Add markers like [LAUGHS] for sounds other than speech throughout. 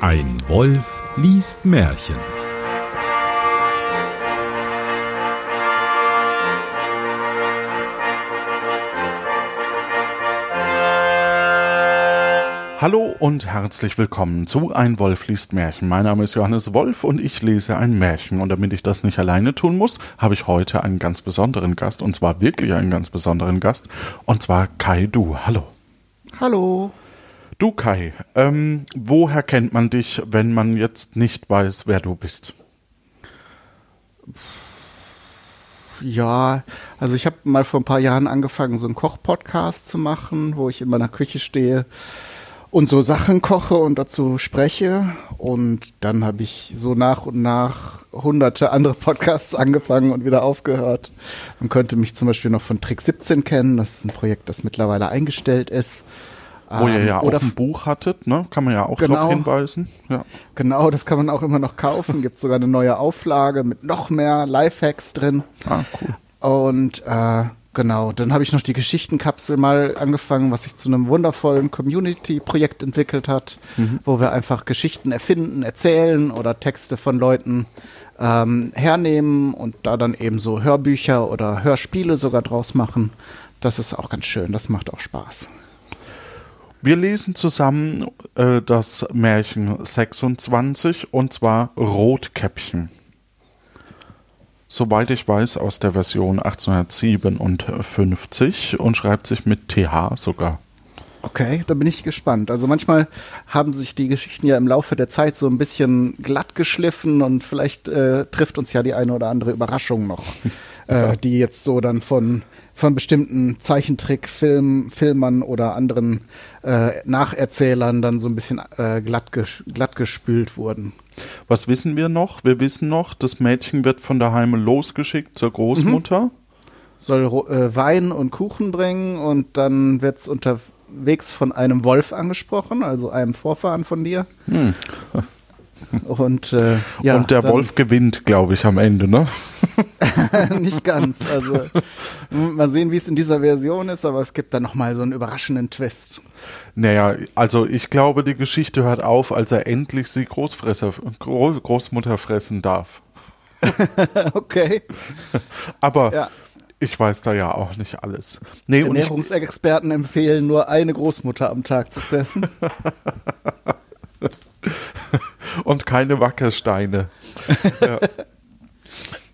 Ein Wolf liest Märchen. Hallo und herzlich willkommen zu Ein Wolf liest Märchen. Mein Name ist Johannes Wolf und ich lese ein Märchen. Und damit ich das nicht alleine tun muss, habe ich heute einen ganz besonderen Gast. Und zwar wirklich einen ganz besonderen Gast. Und zwar Kai Du. Hallo. Hallo. Du Kai, ähm, woher kennt man dich, wenn man jetzt nicht weiß, wer du bist? Ja, also ich habe mal vor ein paar Jahren angefangen, so einen Koch-Podcast zu machen, wo ich in meiner Küche stehe und so Sachen koche und dazu spreche. Und dann habe ich so nach und nach hunderte andere Podcasts angefangen und wieder aufgehört. Man könnte mich zum Beispiel noch von Trick 17 kennen. Das ist ein Projekt, das mittlerweile eingestellt ist. Wo ihr ja Ähm, auch ein Buch hattet, ne? Kann man ja auch Genau. darauf hinweisen. Ja. Genau, das kann man auch immer noch kaufen. Gibt sogar eine neue Auflage mit noch mehr Lifehacks drin. Ah, cool. Und äh, genau, dann habe ich noch die Geschichtenkapsel mal angefangen, was sich zu einem wundervollen Community-Projekt entwickelt hat, wo wir einfach Geschichten erfinden, erzählen oder Texte von Leuten ähm, hernehmen und da dann eben so Hörbücher oder Hörspiele sogar draus machen. Das ist auch ganz schön, das macht auch Spaß. Wir lesen zusammen äh, das Märchen 26 und zwar Rotkäppchen. Soweit ich weiß, aus der Version 1857 und schreibt sich mit TH sogar. Okay, da bin ich gespannt. Also manchmal haben sich die Geschichten ja im Laufe der Zeit so ein bisschen glatt geschliffen und vielleicht äh, trifft uns ja die eine oder andere Überraschung noch, [LAUGHS] äh, die jetzt so dann von, von bestimmten Zeichentrickfilm, Filmern oder anderen äh, Nacherzählern dann so ein bisschen äh, glatt, ges glatt gespült wurden. Was wissen wir noch? Wir wissen noch, das Mädchen wird von daheim losgeschickt zur Großmutter. Soll ro- äh, Wein und Kuchen bringen und dann wird es unterwegs von einem Wolf angesprochen, also einem Vorfahren von dir. Und, äh, ja, und der dann- Wolf gewinnt, glaube ich, am Ende, ne? [LAUGHS] nicht ganz. Also m- mal sehen, wie es in dieser Version ist, aber es gibt da noch mal so einen überraschenden Twist. Naja, also ich glaube, die Geschichte hört auf, als er endlich sie Großfresser, Gro Großmutter fressen darf. [LAUGHS] Okay. Aber Ja. Ich weiß da ja auch nicht alles. Nee, Ernährungsexperten empfehlen nur eine Großmutter am Tag zu fressen. [LAUGHS] und keine Wackersteine. [LAUGHS] ja.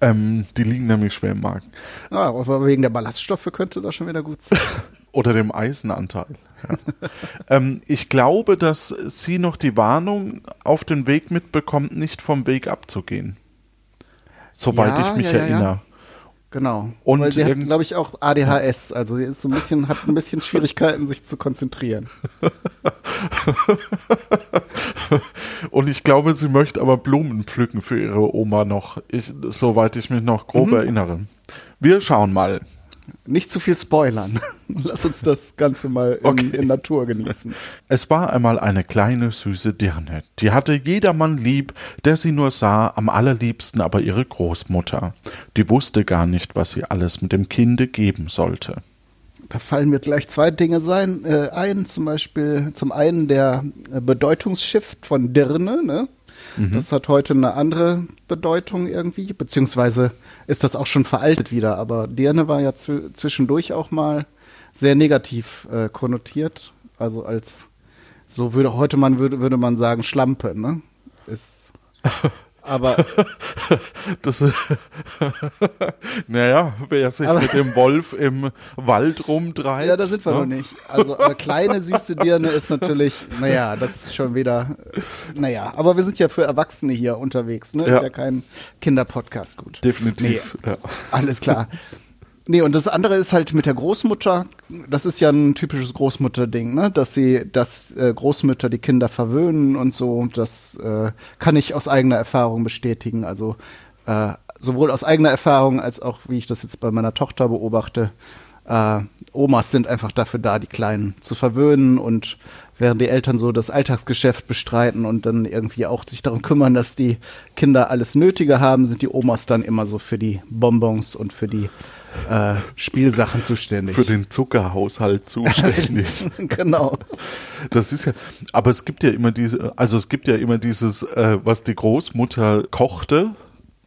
ähm, die liegen nämlich schwer im Magen. Ja, aber wegen der Ballaststoffe könnte das schon wieder gut sein. [LAUGHS] Oder dem Eisenanteil. Ja. ähm, ich glaube, dass sie noch die Warnung auf den Weg mitbekommt, nicht vom Weg abzugehen. Soweit Ja, ich mich erinnere. Genau. Und Weil sie hat, glaube ich, auch ADHS. Also sie ist so ein bisschen, hat ein bisschen [LAUGHS] Schwierigkeiten, sich zu konzentrieren. [LAUGHS] Und ich glaube, sie möchte aber Blumen pflücken für ihre Oma noch, ich, soweit ich mich noch grob Mhm. erinnere. Wir schauen mal. Nicht zu viel spoilern. [LAUGHS] Lass uns das Ganze mal in, Okay. in Natur genießen. Es war einmal eine kleine süße Dirne, die hatte jedermann lieb, der sie nur sah, am allerliebsten aber ihre Großmutter. Die wusste gar nicht, was sie alles mit dem Kinde geben sollte. Da fallen mir gleich zwei Dinge sein, äh, ein. Zum Beispiel zum einen der äh, Bedeutungsshift von Dirne. Ne? Das hat heute eine andere Bedeutung irgendwie, beziehungsweise ist das auch schon veraltet wieder. Aber Dirne war ja zw- zwischendurch auch mal sehr negativ äh, konnotiert. Also als so würde heute man würde, würde man sagen Schlampe. Ne? Ist [LAUGHS] aber [LAUGHS] Das, [LAUGHS] naja, wer sich Aber- mit dem Wolf im Wald rumtreibt. Ja, da sind wir ne? noch nicht. Also äh, kleine süße Dirne ist natürlich, naja, das ist schon wieder, naja, aber wir sind ja für Erwachsene hier unterwegs, ne? Ja. Ist ja kein Kinderpodcast, gut. Definitiv. Ja. Alles klar. Nee, und das andere ist halt mit der Großmutter, das ist ja ein typisches Großmutter-Ding, ne? Dass sie, dass äh, Großmütter die Kinder verwöhnen und so. Das äh, kann ich aus eigener Erfahrung bestätigen. Also äh, sowohl aus eigener Erfahrung als auch, wie ich das jetzt bei meiner Tochter beobachte, äh, Omas sind einfach dafür da, die Kleinen zu verwöhnen und während die Eltern so das Alltagsgeschäft bestreiten und dann irgendwie auch sich darum kümmern, dass die Kinder alles Nötige haben, sind die Omas dann immer so für die Bonbons und für die äh, Spielsachen zuständig. Für den Zuckerhaushalt zuständig. [LAUGHS] genau. Das ist ja, aber es gibt ja immer diese, also es gibt ja immer dieses, äh, was die Großmutter kochte,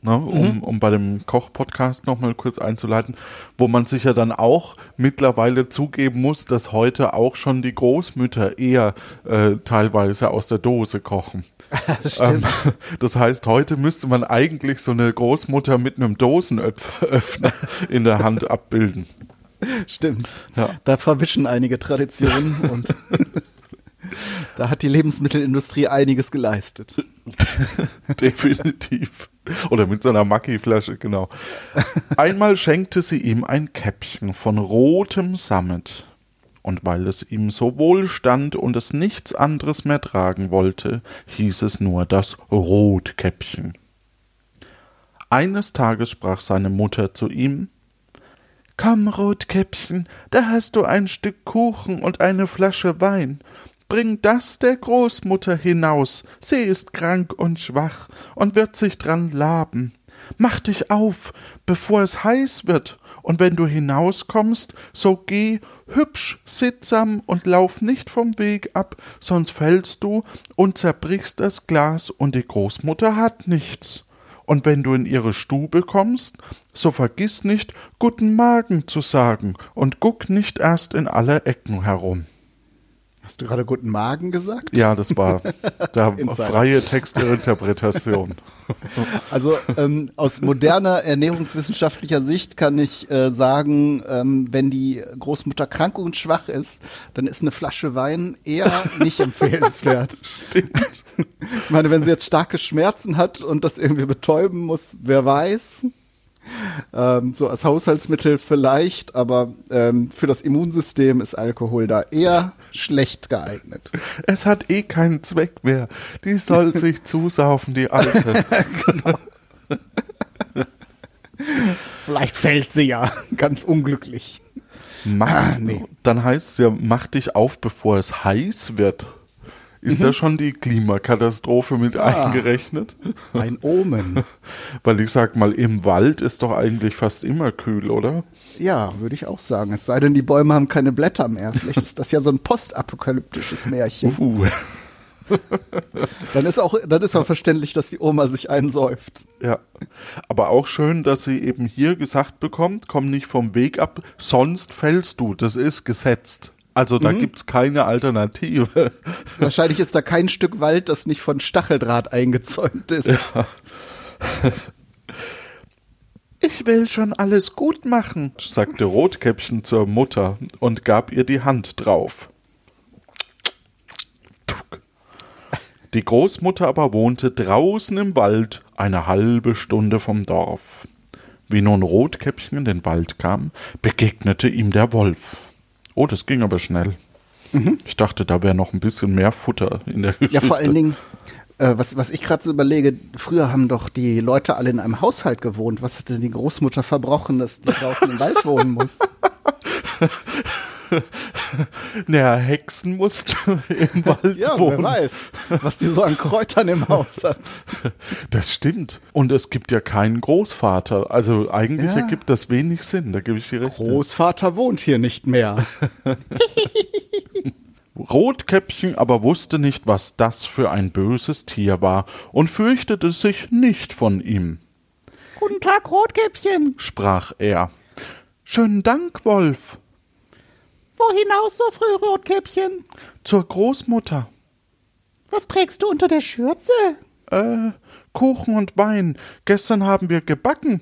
ne, um, um bei dem Koch-Podcast nochmal kurz einzuleiten, wo man sich ja dann auch mittlerweile zugeben muss, dass heute auch schon die Großmütter eher äh, teilweise aus der Dose kochen. [LAUGHS] Stimmt. Ähm, [LAUGHS] das heißt, heute müsste man eigentlich so eine Großmutter mit einem Dosenöffner [LAUGHS] in der Hand abbilden. Stimmt. Ja. Da verwischen einige Traditionen und da hat die Lebensmittelindustrie einiges geleistet. [LAUGHS] Definitiv. Oder mit so einer Macki-Flasche, genau. Einmal schenkte sie ihm ein Käppchen von rotem Sammet. Und weil es ihm so wohl stand und es nichts anderes mehr tragen wollte, hieß es nur das Rotkäppchen. Eines Tages sprach seine Mutter zu ihm Komm, Rotkäppchen, da hast du ein Stück Kuchen und eine Flasche Wein. Bring das der Großmutter hinaus, sie ist krank und schwach und wird sich dran laben. Mach dich auf, bevor es heiß wird, und wenn du hinauskommst, so geh hübsch, sittsam und lauf nicht vom Weg ab, sonst fällst du und zerbrichst das Glas, und die Großmutter hat nichts. Und wenn du in ihre Stube kommst, so vergiss nicht, guten Magen zu sagen, und guck nicht erst in alle Ecken herum. Hast du gerade guten Magen gesagt? Ja, das war [LAUGHS] da freie Textinterpretation. [LAUGHS] Also ähm, aus moderner ernährungswissenschaftlicher Sicht kann ich äh, sagen, ähm, wenn die Großmutter krank und schwach ist, dann ist eine Flasche Wein eher nicht empfehlenswert. [LAUGHS] Stimmt. Ich meine, wenn sie jetzt starke Schmerzen hat und das irgendwie betäuben muss, wer weiß. Ähm, so als Haushaltsmittel vielleicht, aber ähm, für das Immunsystem ist Alkohol da eher schlecht geeignet. [LAUGHS] Es hat eh keinen Zweck mehr. Die soll [LAUGHS] sich zusaufen, die Alte. [LAUGHS] Vielleicht fällt sie ja ganz unglücklich. Mach, Ah, nee. Dann heißt es ja, mach dich auf, bevor es heiß wird. Ist da schon die Klimakatastrophe mit eingerechnet? Ein Omen. [LAUGHS] Weil ich sag mal, im Wald ist doch eigentlich fast immer kühl, oder? Ja, würde ich auch sagen. Es sei denn, die Bäume haben keine Blätter mehr. Vielleicht ist das ja so ein postapokalyptisches Märchen. Uh, [LAUGHS] Dann ist auch, dann ist auch verständlich, dass die Oma sich einsäuft. ja. Aber auch schön, dass sie eben hier gesagt bekommt, komm nicht vom Weg ab, sonst fällst du. Das ist gesetzt. Also da gibt's keine Alternative. [LAUGHS] Wahrscheinlich ist da kein Stück Wald, das nicht von Stacheldraht eingezäunt ist. [LAUGHS] Ich will schon alles gut machen, sagte Rotkäppchen zur Mutter und gab ihr die Hand drauf. Die Großmutter aber wohnte draußen im Wald, eine halbe Stunde vom Dorf. Wie nun Rotkäppchen in den Wald kam, begegnete ihm der Wolf. Oh, das ging aber schnell. Ich dachte, da wäre noch ein bisschen mehr Futter in der Geschichte. Ja, vor allen Dingen, äh, was, was ich gerade so überlege, früher haben doch die Leute alle in einem Haushalt gewohnt. Was hat denn die Großmutter verbrochen, dass die draußen im Wald wohnen muss? [LAUGHS] Naja, Hexen mussten [LAUGHS] im Wald Ja, wohnen. wer weiß, was die so an Kräutern im Haus [LAUGHS] hat. Das stimmt. Und es gibt ja keinen Großvater. Also eigentlich Ja. ergibt das wenig Sinn, da gebe ich dir recht. Großvater wohnt hier nicht mehr. Rotkäppchen aber wusste nicht, was das für ein böses Tier war und fürchtete sich nicht von ihm, Guten Tag, Rotkäppchen. sprach er. Schönen Dank, Wolf. Wo hinaus so früh, Rotkäppchen? Zur Großmutter. Was trägst du unter der Schürze? Äh, Kuchen und Wein. Gestern haben wir gebacken.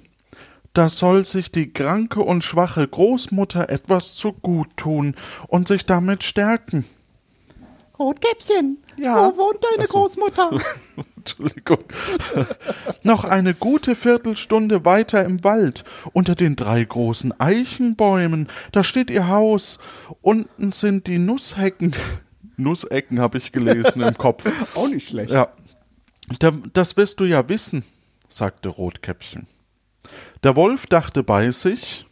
Da soll sich die kranke und schwache Großmutter etwas zu gut tun und sich damit stärken. Rotkäppchen, Ja. wo wohnt deine so. Großmutter? [LAUGHS] Entschuldigung. [LAUGHS] Noch eine gute Viertelstunde weiter im Wald, unter den drei großen Eichenbäumen. Da steht ihr Haus. Unten sind die Nusshecken. [LAUGHS] Nussecken habe ich gelesen im Kopf. Auch nicht schlecht. Ja. Da, das wirst du ja wissen, sagte Rotkäppchen. Der Wolf dachte bei sich,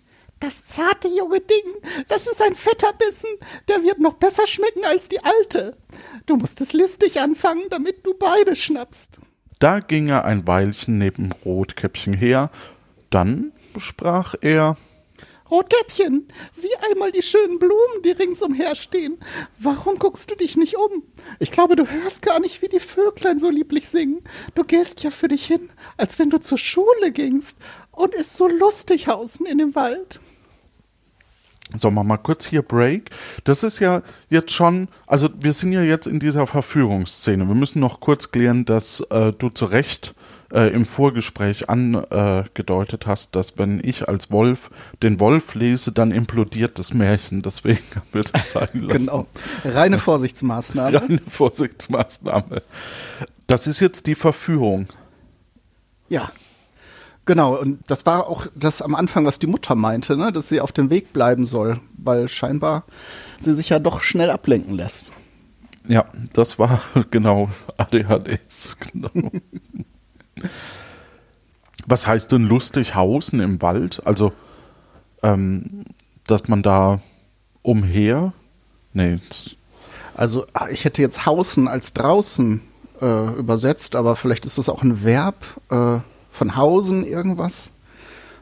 Das zarte junge Ding, das ist ein fetter Bissen, der wird noch besser schmecken als die alte. Du musst es listig anfangen, damit du beide schnappst. da ging er ein Weilchen neben Rotkäppchen her. Dann sprach er, Rotkäppchen, sieh einmal die schönen Blumen, die ringsumher stehen. Warum guckst du dich nicht um? Ich glaube, du hörst gar nicht, wie die Vöglein so lieblich singen. Du gehst ja für dich hin, als wenn du zur Schule gingst. Und ist so lustig außen in dem Wald. So, machen wir mal kurz hier Break. Das ist ja jetzt schon, also wir sind ja jetzt in dieser Verführungsszene. Wir müssen noch kurz klären, dass äh, du zu Recht äh, im Vorgespräch angedeutet hast, dass wenn ich als Wolf den Wolf lese, dann implodiert das Märchen. Deswegen haben wir das sein [LAUGHS] lassen. Genau. Reine Vorsichtsmaßnahme. Reine Vorsichtsmaßnahme. Das ist jetzt die Verführung. Ja. Genau, und das war auch das am Anfang, was die Mutter meinte, ne? dass sie auf dem Weg bleiben soll, weil scheinbar sie sich ja doch schnell ablenken lässt. Ja, das war [LAUGHS] genau ADHDs. Genau. Was heißt denn lustig hausen im Wald? Also, ähm, dass man da umher. Nee. Also, ah, ich hätte jetzt Hausen als draußen äh, übersetzt, aber vielleicht ist das auch ein Verb äh, von Hausen irgendwas.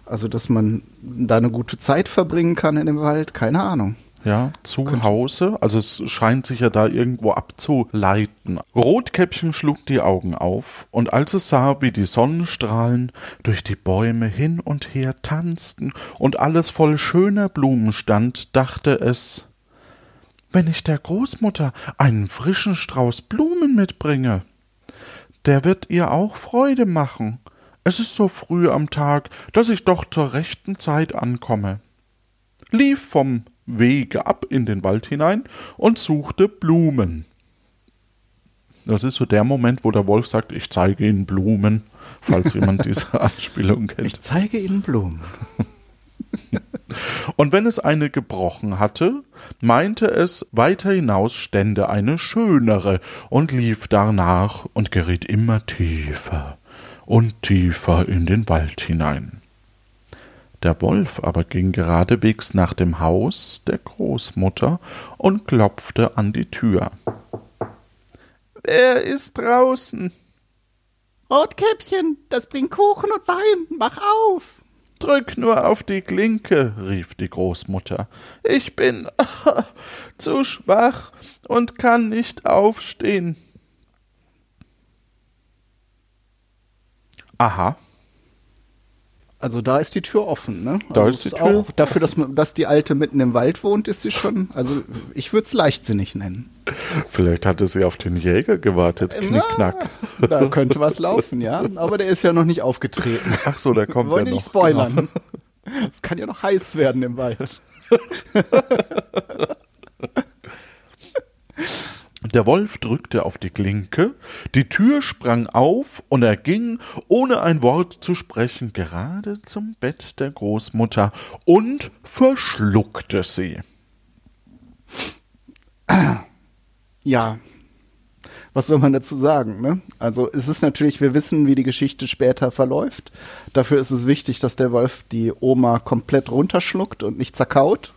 Also, dass man da eine gute Zeit verbringen kann in dem Wald, keine Ahnung. Ja, zu Hause. Also es scheint sich ja da irgendwo abzuleiten. Rotkäppchen schlug die Augen auf, und als es sah, wie die Sonnenstrahlen durch die Bäume hin und her tanzten und alles voll schöner Blumen stand, dachte es Wenn ich der Großmutter einen frischen Strauß Blumen mitbringe, der wird ihr auch Freude machen. Es ist so früh am Tag, dass ich doch zur rechten Zeit ankomme. Lief vom Wege ab in den Wald hinein und suchte Blumen. Das ist so der Moment, wo der Wolf sagt, ich zeige Ihnen Blumen, falls [LAUGHS] jemand diese Anspielung kennt. Ich zeige Ihnen Blumen. [LAUGHS] Und wenn es eine gebrochen hatte, meinte es, weiter hinaus stände eine schönere und lief darnach und geriet immer tiefer und tiefer in den Wald hinein. Der Wolf aber ging geradewegs nach dem Haus der Großmutter und klopfte an die Tür. Wer ist draußen? Rotkäppchen, das bringt Kuchen und Wein, mach auf. Drück nur auf die Klinke, rief die Großmutter. Ich bin [LAUGHS] zu schwach und kann nicht aufstehen. Aha, also da ist die Tür offen, ne? Da also ist die Tür. Auch dafür, dass, man, dass die Alte mitten im Wald wohnt, ist sie schon. Also ich würde es leichtsinnig nennen. Vielleicht hatte sie auf den Jäger gewartet. Knickknack. Da könnte was laufen, ja. Aber der ist ja noch nicht aufgetreten. Ach so, der kommt Wollen wir noch. nicht spoilern. Genau. Es kann ja noch heiß werden im Wald. [LAUGHS] Der Wolf drückte auf die Klinke, die Tür sprang auf und er ging, ohne ein Wort zu sprechen, gerade zum Bett der Großmutter und verschluckte sie. Ja. Was soll man dazu sagen, ne? Also es ist natürlich, wir wissen, wie die Geschichte später verläuft. Dafür ist es wichtig, dass der Wolf die Oma komplett runterschluckt und nicht zerkaut.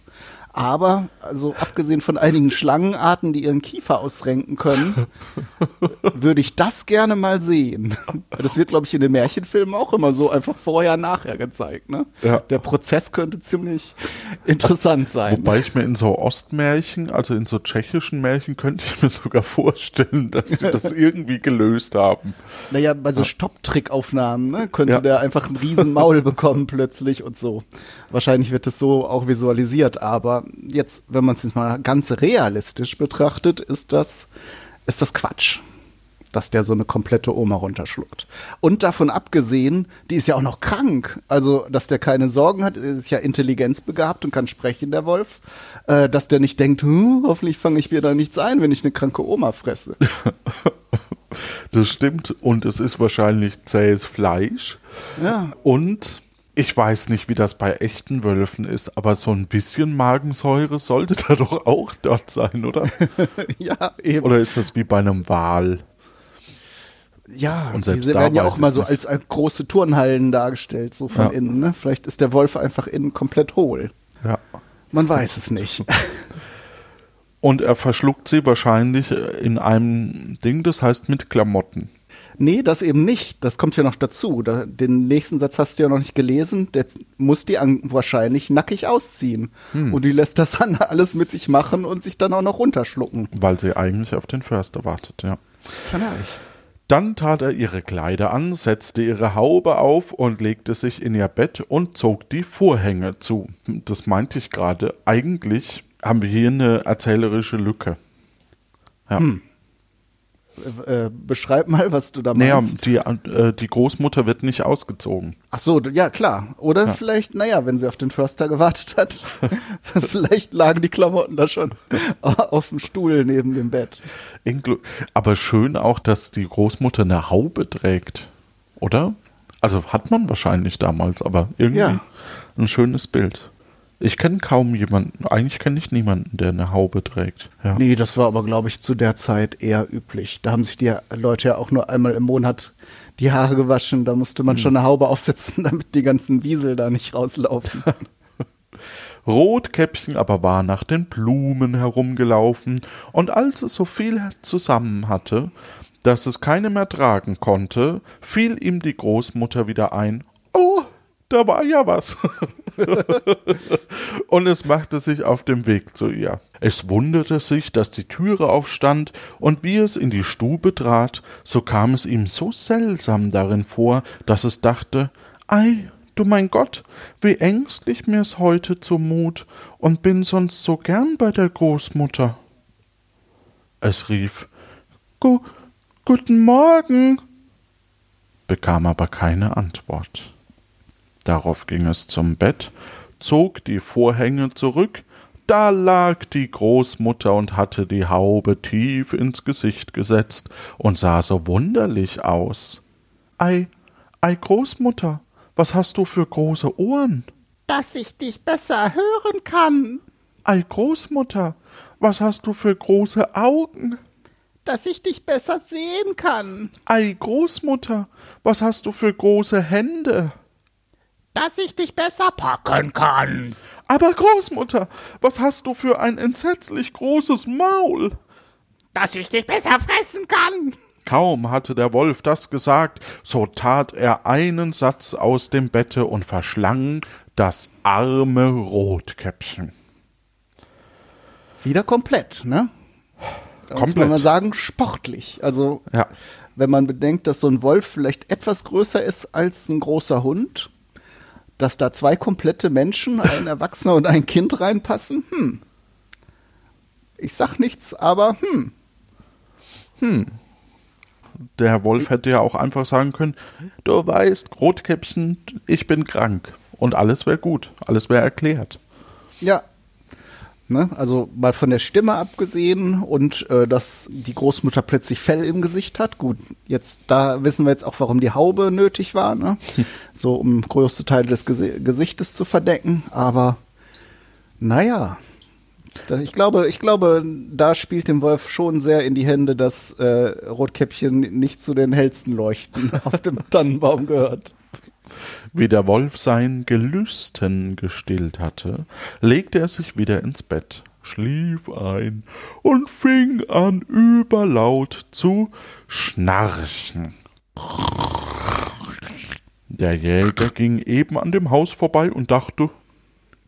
Aber, also abgesehen von einigen Schlangenarten, die ihren Kiefer ausrenken können, [LAUGHS] würde ich das gerne mal sehen. Das wird, glaube ich, in den Märchenfilmen auch immer so einfach vorher, nachher gezeigt. Ne? Ja. Der Prozess könnte ziemlich interessant sein. Wobei ich mir in so Ostmärchen, also in so tschechischen Märchen, könnte ich mir sogar vorstellen, dass sie das [LAUGHS] irgendwie gelöst haben. Naja, bei so Stopptrickaufnahmen ne, könnte Ja. der einfach einen riesen Maul bekommen plötzlich und so. Wahrscheinlich wird es so auch visualisiert, aber jetzt, wenn man es jetzt mal ganz realistisch betrachtet, ist das, ist das Quatsch, dass der so eine komplette Oma runterschluckt. Und davon abgesehen, die ist ja auch noch krank. Also, dass der keine Sorgen hat, ist ja intelligenzbegabt und kann sprechen, der Wolf. Äh, dass der nicht denkt, hm, hoffentlich fange ich mir da nichts ein, wenn ich eine kranke Oma fresse. [LAUGHS] Das stimmt und es ist wahrscheinlich zähes Fleisch. Ja. Und ich weiß nicht, wie das bei echten Wölfen ist, aber so ein bisschen Magensäure sollte [LAUGHS] da doch auch dort sein, oder? [LAUGHS] ja, eben. Oder ist das wie bei einem Wal? Ja, Und selbst diese werden ja auch mal so als, als große Turnhallen dargestellt, so von Ja. innen. Ne? Vielleicht ist der Wolf einfach innen komplett hohl. Ja. Man weiß es nicht. Und er verschluckt sie wahrscheinlich in einem Ding, das heißt mit Klamotten. Nee, das eben nicht. Das kommt ja noch dazu. Da, den nächsten Satz hast du ja noch nicht gelesen. Der muss die wahrscheinlich nackig ausziehen. Hm. Und die lässt das dann [LAUGHS] alles mit sich machen und sich dann auch noch runterschlucken. Weil sie eigentlich auf den Förster wartet, ja. Vielleicht. Dann tat er ihre Kleider an, setzte ihre Haube auf und legte sich in ihr Bett und zog die Vorhänge zu. Das meinte ich gerade. Eigentlich haben wir hier eine erzählerische Lücke. Ja. Äh, beschreib mal, was du da Naja, meinst. die, äh, die Großmutter wird nicht ausgezogen. Ach so, ja klar. Oder vielleicht, naja, wenn sie auf den Förster gewartet hat, [LAUGHS] vielleicht lagen die Klamotten da schon [LAUGHS] auf dem Stuhl neben dem Bett. Inklu Aber schön auch, dass die Großmutter eine Haube trägt, oder? Also hat man wahrscheinlich damals, aber irgendwie Ja. ein schönes Bild. Ich kenne kaum jemanden, eigentlich kenne ich niemanden, der eine Haube trägt. Ja. Nee, das war aber, glaube ich, zu der Zeit eher üblich. Da haben sich die Leute ja auch nur einmal im Monat die Haare gewaschen. Da musste man schon eine Haube aufsetzen, [LAUGHS] damit die ganzen Wiesel da nicht rauslaufen. [LAUGHS] Rotkäppchen aber war nach den Blumen herumgelaufen, und als es so viel zusammen hatte, dass es keine mehr tragen konnte, fiel ihm die Großmutter wieder ein, oh, da war ja was. [LAUGHS] und es machte sich auf dem Weg zu ihr. Es wunderte sich, dass die Türe aufstand, und wie es in die Stube trat, so kam es ihm so seltsam darin vor, dass es dachte, ei, du mein Gott, wie ängstlich mir's heute zumut, und bin sonst so gern bei der Großmutter. Es rief, Gu Guten Morgen, bekam aber keine Antwort. Darauf ging es zum Bett, zog die Vorhänge zurück, da lag die Großmutter und hatte die Haube tief ins Gesicht gesetzt und sah so wunderlich aus. Ei, ei, Großmutter, was hast du für große Ohren? Dass ich dich besser hören kann. Ei, Großmutter, was hast du für große Augen? Dass ich dich besser sehen kann. Ei, Großmutter, was hast du für große Hände? Dass ich dich besser packen kann. Aber Großmutter, was hast du für ein entsetzlich großes Maul? Dass ich dich besser fressen kann. Kaum hatte der Wolf das gesagt, so tat er einen Satz aus dem Bette und verschlang das arme Rotkäppchen. Wieder komplett, ne? Da muss man Komplett. mal sagen, sportlich. Also, Ja. wenn man bedenkt, dass so ein Wolf vielleicht etwas größer ist als ein großer Hund, dass da zwei komplette Menschen, ein Erwachsener und ein Kind reinpassen, hm. Ich sag nichts, aber hm. Der Wolf hätte ja auch einfach sagen können, du weißt, Rotkäppchen, ich bin krank. Und alles wäre gut, alles wäre erklärt. Ja. Ne? Also mal von der Stimme abgesehen und äh, dass die Großmutter plötzlich Fell im Gesicht hat. Gut, jetzt da wissen wir jetzt auch, warum die Haube nötig war, ne? [LAUGHS] so um größte Teile des Gesi Gesichtes zu verdecken. Aber naja, da, ich glaube, ich glaube, da spielt dem Wolf schon sehr in die Hände, dass äh, Rotkäppchen nicht zu den hellsten Leuchten [LAUGHS] auf dem Tannenbaum gehört. Wie der Wolf sein Gelüsten gestillt hatte, legte er sich wieder ins Bett, schlief ein und fing an überlaut zu schnarchen. Der Jäger ging eben an dem Haus vorbei und dachte,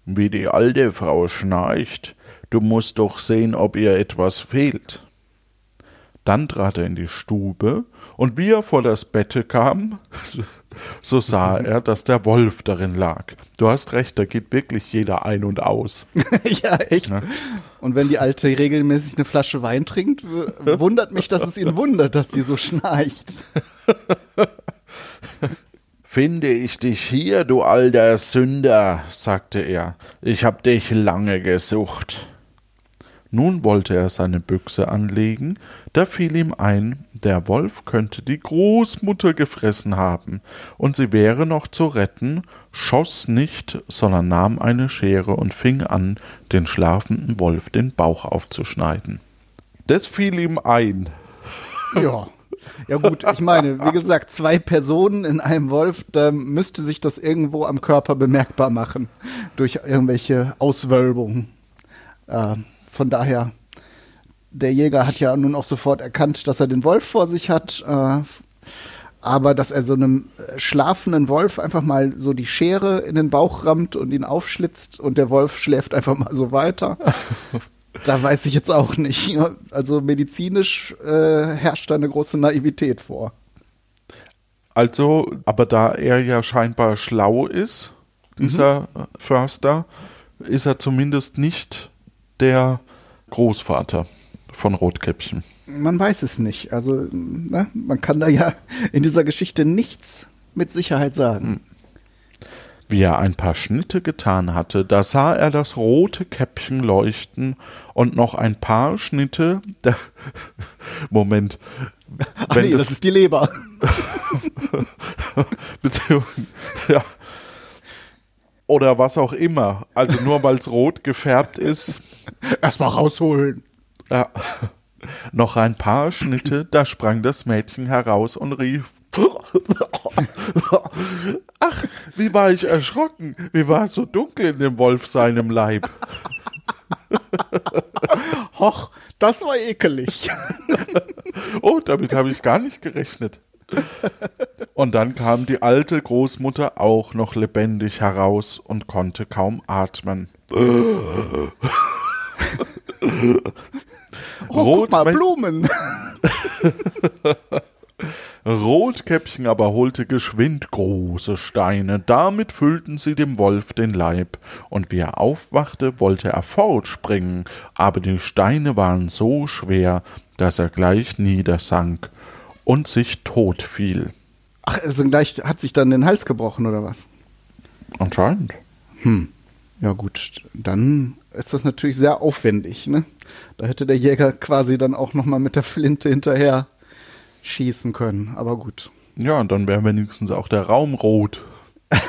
wie die alte Frau schnarcht, du musst doch sehen, ob ihr etwas fehlt. Dann trat er in die Stube, und wie er vor das Bette kam, [LAUGHS] so sah [LAUGHS] er, dass der Wolf darin lag. Du hast recht, da geht wirklich jeder ein und aus. [LAUGHS] ja, echt. Und wenn die Alte regelmäßig eine Flasche Wein trinkt, wundert mich, dass es ihn wundert, dass sie so schnarcht. Finde ich dich hier, du alter Sünder, sagte er, ich hab dich lange gesucht. Nun wollte er seine Büchse anlegen, da fiel ihm ein, der Wolf könnte die Großmutter gefressen haben, und sie wäre noch zu retten, schoss nicht, sondern nahm eine Schere und fing an, den schlafenden Wolf den Bauch aufzuschneiden. Das fiel ihm ein. Ja. Ja gut, ich meine, wie gesagt, zwei Personen in einem Wolf, da müsste sich das irgendwo am Körper bemerkbar machen durch irgendwelche Auswölbungen. Äh, von daher, der Jäger hat ja nun auch sofort erkannt, dass er den Wolf vor sich hat, äh, Aber dass er so einem äh, schlafenden Wolf einfach mal so die Schere in den Bauch rammt und ihn aufschlitzt und der Wolf schläft einfach mal so weiter. [LAUGHS] da weiß ich jetzt auch nicht. Also medizinisch äh, herrscht da eine große Naivität vor. Also, aber da er ja scheinbar schlau ist, dieser mhm. Förster, ist er zumindest nicht der Großvater von Rotkäppchen. Man weiß es nicht. Also, ne, man kann da ja in dieser Geschichte nichts mit Sicherheit sagen. Hm. Wie er ein paar Schnitte getan hatte, da sah er das rote Käppchen leuchten und noch ein paar Schnitte. Da, [LAUGHS] Moment. Ach nee, das, das ist die Leber. [LAUGHS] Beziehungsweise, [LAUGHS] ja. Oder was auch immer. Also nur weil es rot gefärbt ist. Erstmal rausholen. Ja. Noch ein paar Schnitte, da sprang das Mädchen heraus und rief. Ach, wie war ich erschrocken. Wie war es so dunkel in dem Wolf seinem Leib. Hoch, das war ekelig. oh, damit habe ich gar nicht gerechnet. [LAUGHS] Und dann kam die alte Großmutter auch noch lebendig heraus und konnte kaum atmen. [LAUGHS] Oh, guck mal, Blumen. [LAUGHS] Rotkäppchen aber holte geschwind große Steine, damit füllten sie dem Wolf den Leib, und wie er aufwachte, wollte er fortspringen, aber die Steine waren so schwer, dass er gleich niedersank und sich tot fiel. Ach, also gleich hat sich dann den Hals gebrochen, oder was? Anscheinend. Hm. Ja, gut, dann ist das natürlich sehr aufwendig, ne? Da hätte der Jäger quasi dann auch nochmal mit der Flinte hinterher schießen können, aber gut. Ja, und dann wäre wenigstens auch der Raum rot. [LAUGHS]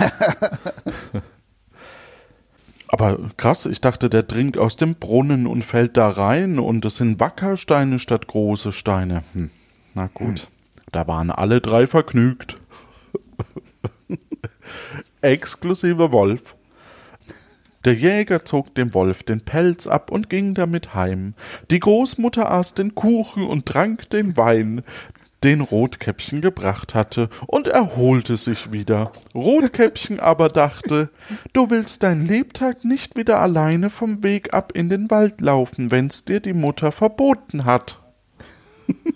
aber krass, ich dachte, der dringt aus dem Brunnen und fällt da rein und es sind Wackersteine statt große Steine. Hm. Na gut, da waren alle drei vergnügt. [LAUGHS] Exklusive Wolf. Der Jäger zog dem Wolf den Pelz ab und ging damit heim. Die Großmutter aß den Kuchen und trank den Wein, den Rotkäppchen gebracht hatte, und erholte sich wieder. Rotkäppchen aber dachte, du willst dein Lebtag nicht wieder alleine vom Weg ab in den Wald laufen, wenn's dir die Mutter verboten hat.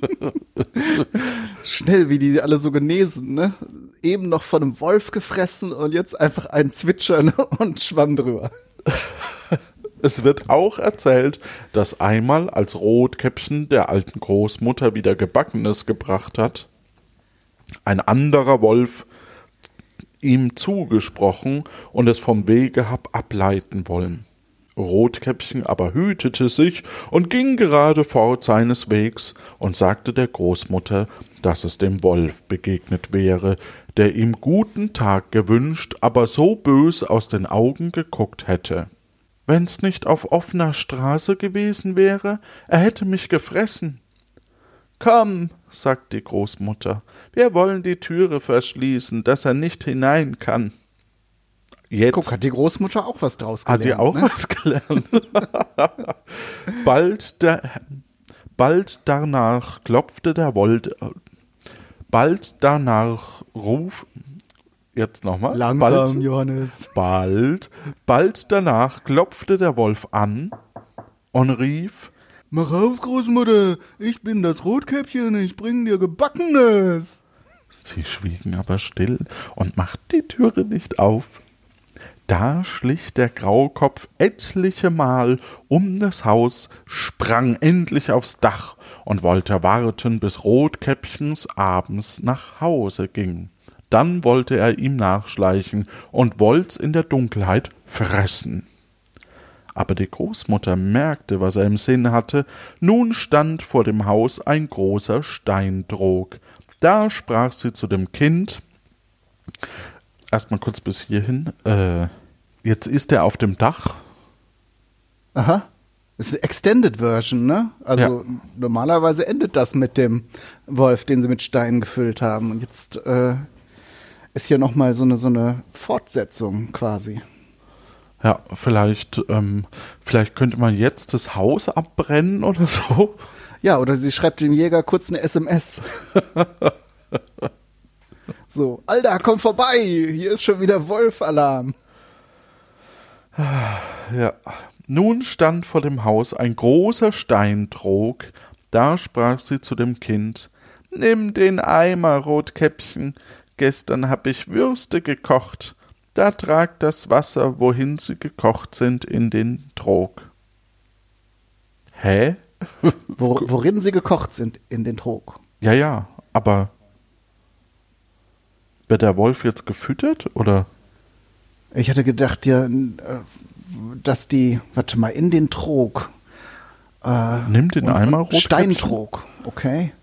[LAUGHS] Schnell, wie die alle so genesen, ne? Eben noch von einem Wolf gefressen und jetzt einfach ein Zwitschern [LAUGHS] und Schwamm drüber. [LAUGHS] Es wird auch erzählt, dass einmal als Rotkäppchen der alten Großmutter wieder Gebackenes gebracht hat, ein anderer Wolf ihm zugesprochen und es vom Wege hab ableiten wollen. Rotkäppchen aber hütete sich und ging gerade fort seines Wegs und sagte der Großmutter, dass es dem Wolf begegnet wäre, der ihm guten Tag gewünscht, aber so bös aus den Augen geguckt hätte. Wenn's nicht auf offener Straße gewesen wäre, er hätte mich gefressen. Komm, sagt die Großmutter, wir wollen die Türe verschließen, dass er nicht hinein kann. Jetzt Guck, hat die Großmutter auch was draus gelernt. Hat die auch ne? was gelernt. [LAUGHS] bald, der, bald danach klopfte der Wold. Bald danach ruf. Jetzt nochmal. Langsam, bald, Johannes. Bald, bald danach klopfte der Wolf an und rief: Mach auf, Großmutter, ich bin das Rotkäppchen, ich bring dir Gebackenes. Sie schwiegen aber still und machten die Türe nicht auf. Da schlich der Graukopf etliche Mal um das Haus, sprang endlich aufs Dach und wollte warten, bis Rotkäppchens abends nach Hause ging. Dann wollte er ihm nachschleichen und wollt's in der Dunkelheit fressen. Aber die Großmutter merkte, was er im Sinn hatte. Nun stand vor dem Haus ein großer Steindrog. Da sprach sie zu dem Kind, erstmal kurz bis hierhin, äh, Jetzt ist er auf dem Dach. Aha. Das ist eine Extended Version, ne? Also ja. normalerweise endet das mit dem Wolf, den sie mit Steinen gefüllt haben. Und jetzt äh, ist hier nochmal so eine, so eine Fortsetzung quasi. Ja, vielleicht, ähm, vielleicht könnte man jetzt das Haus abbrennen [LAUGHS] oder so. Ja, oder sie schreibt dem Jäger kurz eine SMS. [LAUGHS] So, Alter, komm vorbei, hier ist schon wieder Wolf-Alarm. Ja. Nun stand vor dem Haus ein großer Steintrog. Da sprach sie zu dem Kind: Nimm den Eimer, Rotkäppchen. Gestern hab ich Würste gekocht. Da trag das Wasser, wohin sie gekocht sind, in den Trog. Hä? [LAUGHS] Wo, worin sie gekocht sind, in den Trog. Ja, ja, aber wird der Wolf jetzt gefüttert oder? Ich hatte gedacht, ja, äh, dass die, warte mal, in den Trog. Äh, Nimm den Eimer, Rotkäppchen. Steintrog, okay.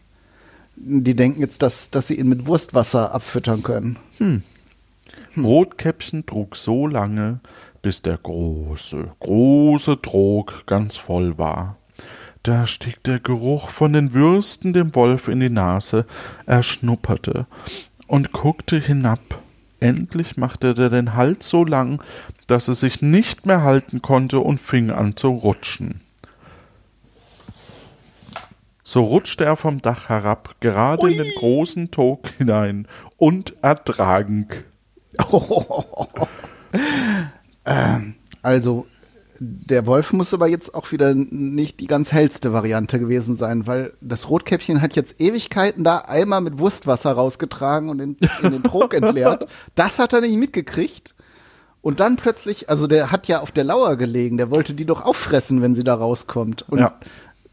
Die denken jetzt, dass, dass sie ihn mit Wurstwasser abfüttern können. Rotkäppchen trug so lange, bis der große, große Trog ganz voll war. Da stieg der Geruch von den Würsten dem Wolf in die Nase, er schnupperte und guckte hinab. Endlich machte er den Hals so lang, dass er sich nicht mehr halten konnte und fing an zu rutschen. So rutschte er vom Dach herab, gerade in den großen Trog hinein und ertrank. [LAUGHS] Ähm, also, der Wolf muss aber jetzt auch wieder nicht die ganz hellste Variante gewesen sein, weil das Rotkäppchen hat jetzt Ewigkeiten da einmal mit Wurstwasser rausgetragen und in, in den Trog [LAUGHS] entleert. Das hat er nicht mitgekriegt. Und dann plötzlich, also der hat ja auf der Lauer gelegen, der wollte die doch auffressen, wenn sie da rauskommt. Und Ja.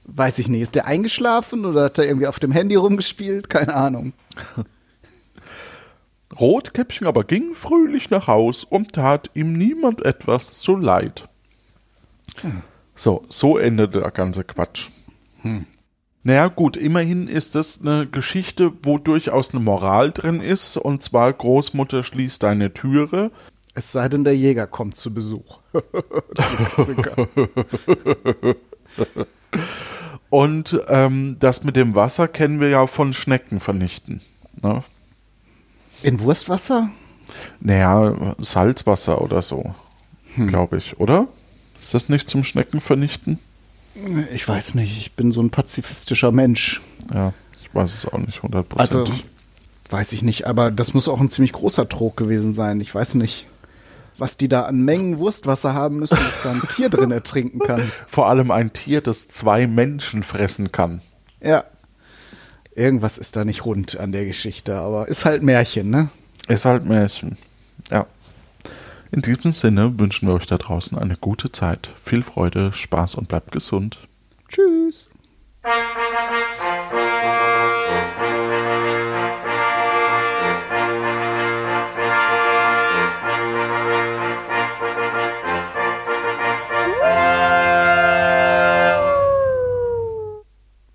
weiß ich nicht, ist der eingeschlafen oder hat er irgendwie auf dem Handy rumgespielt? Keine Ahnung. Rotkäppchen aber ging fröhlich nach Haus und tat ihm niemand etwas zu leid. So, so endete der ganze Quatsch. Naja, gut, immerhin ist es eine Geschichte, wo durchaus eine Moral drin ist, und zwar Großmutter schließt deine Türe. Es sei denn, der Jäger kommt zu Besuch. [LAUGHS] Und ähm, das mit dem Wasser kennen wir ja von Schnecken vernichten. Ne? In Wurstwasser? Naja, Salzwasser oder so, glaube ich, oder? Ist das nicht zum Schnecken vernichten? Ich weiß nicht, ich bin so ein pazifistischer Mensch. Ja, ich weiß es auch nicht Also, hundertprozentig. weiß ich nicht, aber das muss auch ein ziemlich großer Trog gewesen sein. Ich weiß nicht, was die da an Mengen Wurstwasser haben müssen, dass da ein [LAUGHS] Tier drin ertrinken kann. Vor allem ein Tier, das zwei Menschen fressen kann. Ja. Irgendwas ist da nicht rund an der Geschichte, aber ist halt Märchen, ne? Ist halt Märchen. Ja. In diesem Sinne wünschen wir euch da draußen eine gute Zeit, viel Freude, Spaß und bleibt gesund. Tschüss.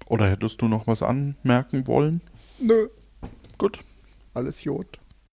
Oder hättest du noch was anmerken wollen? Nö, Gut. alles Jod.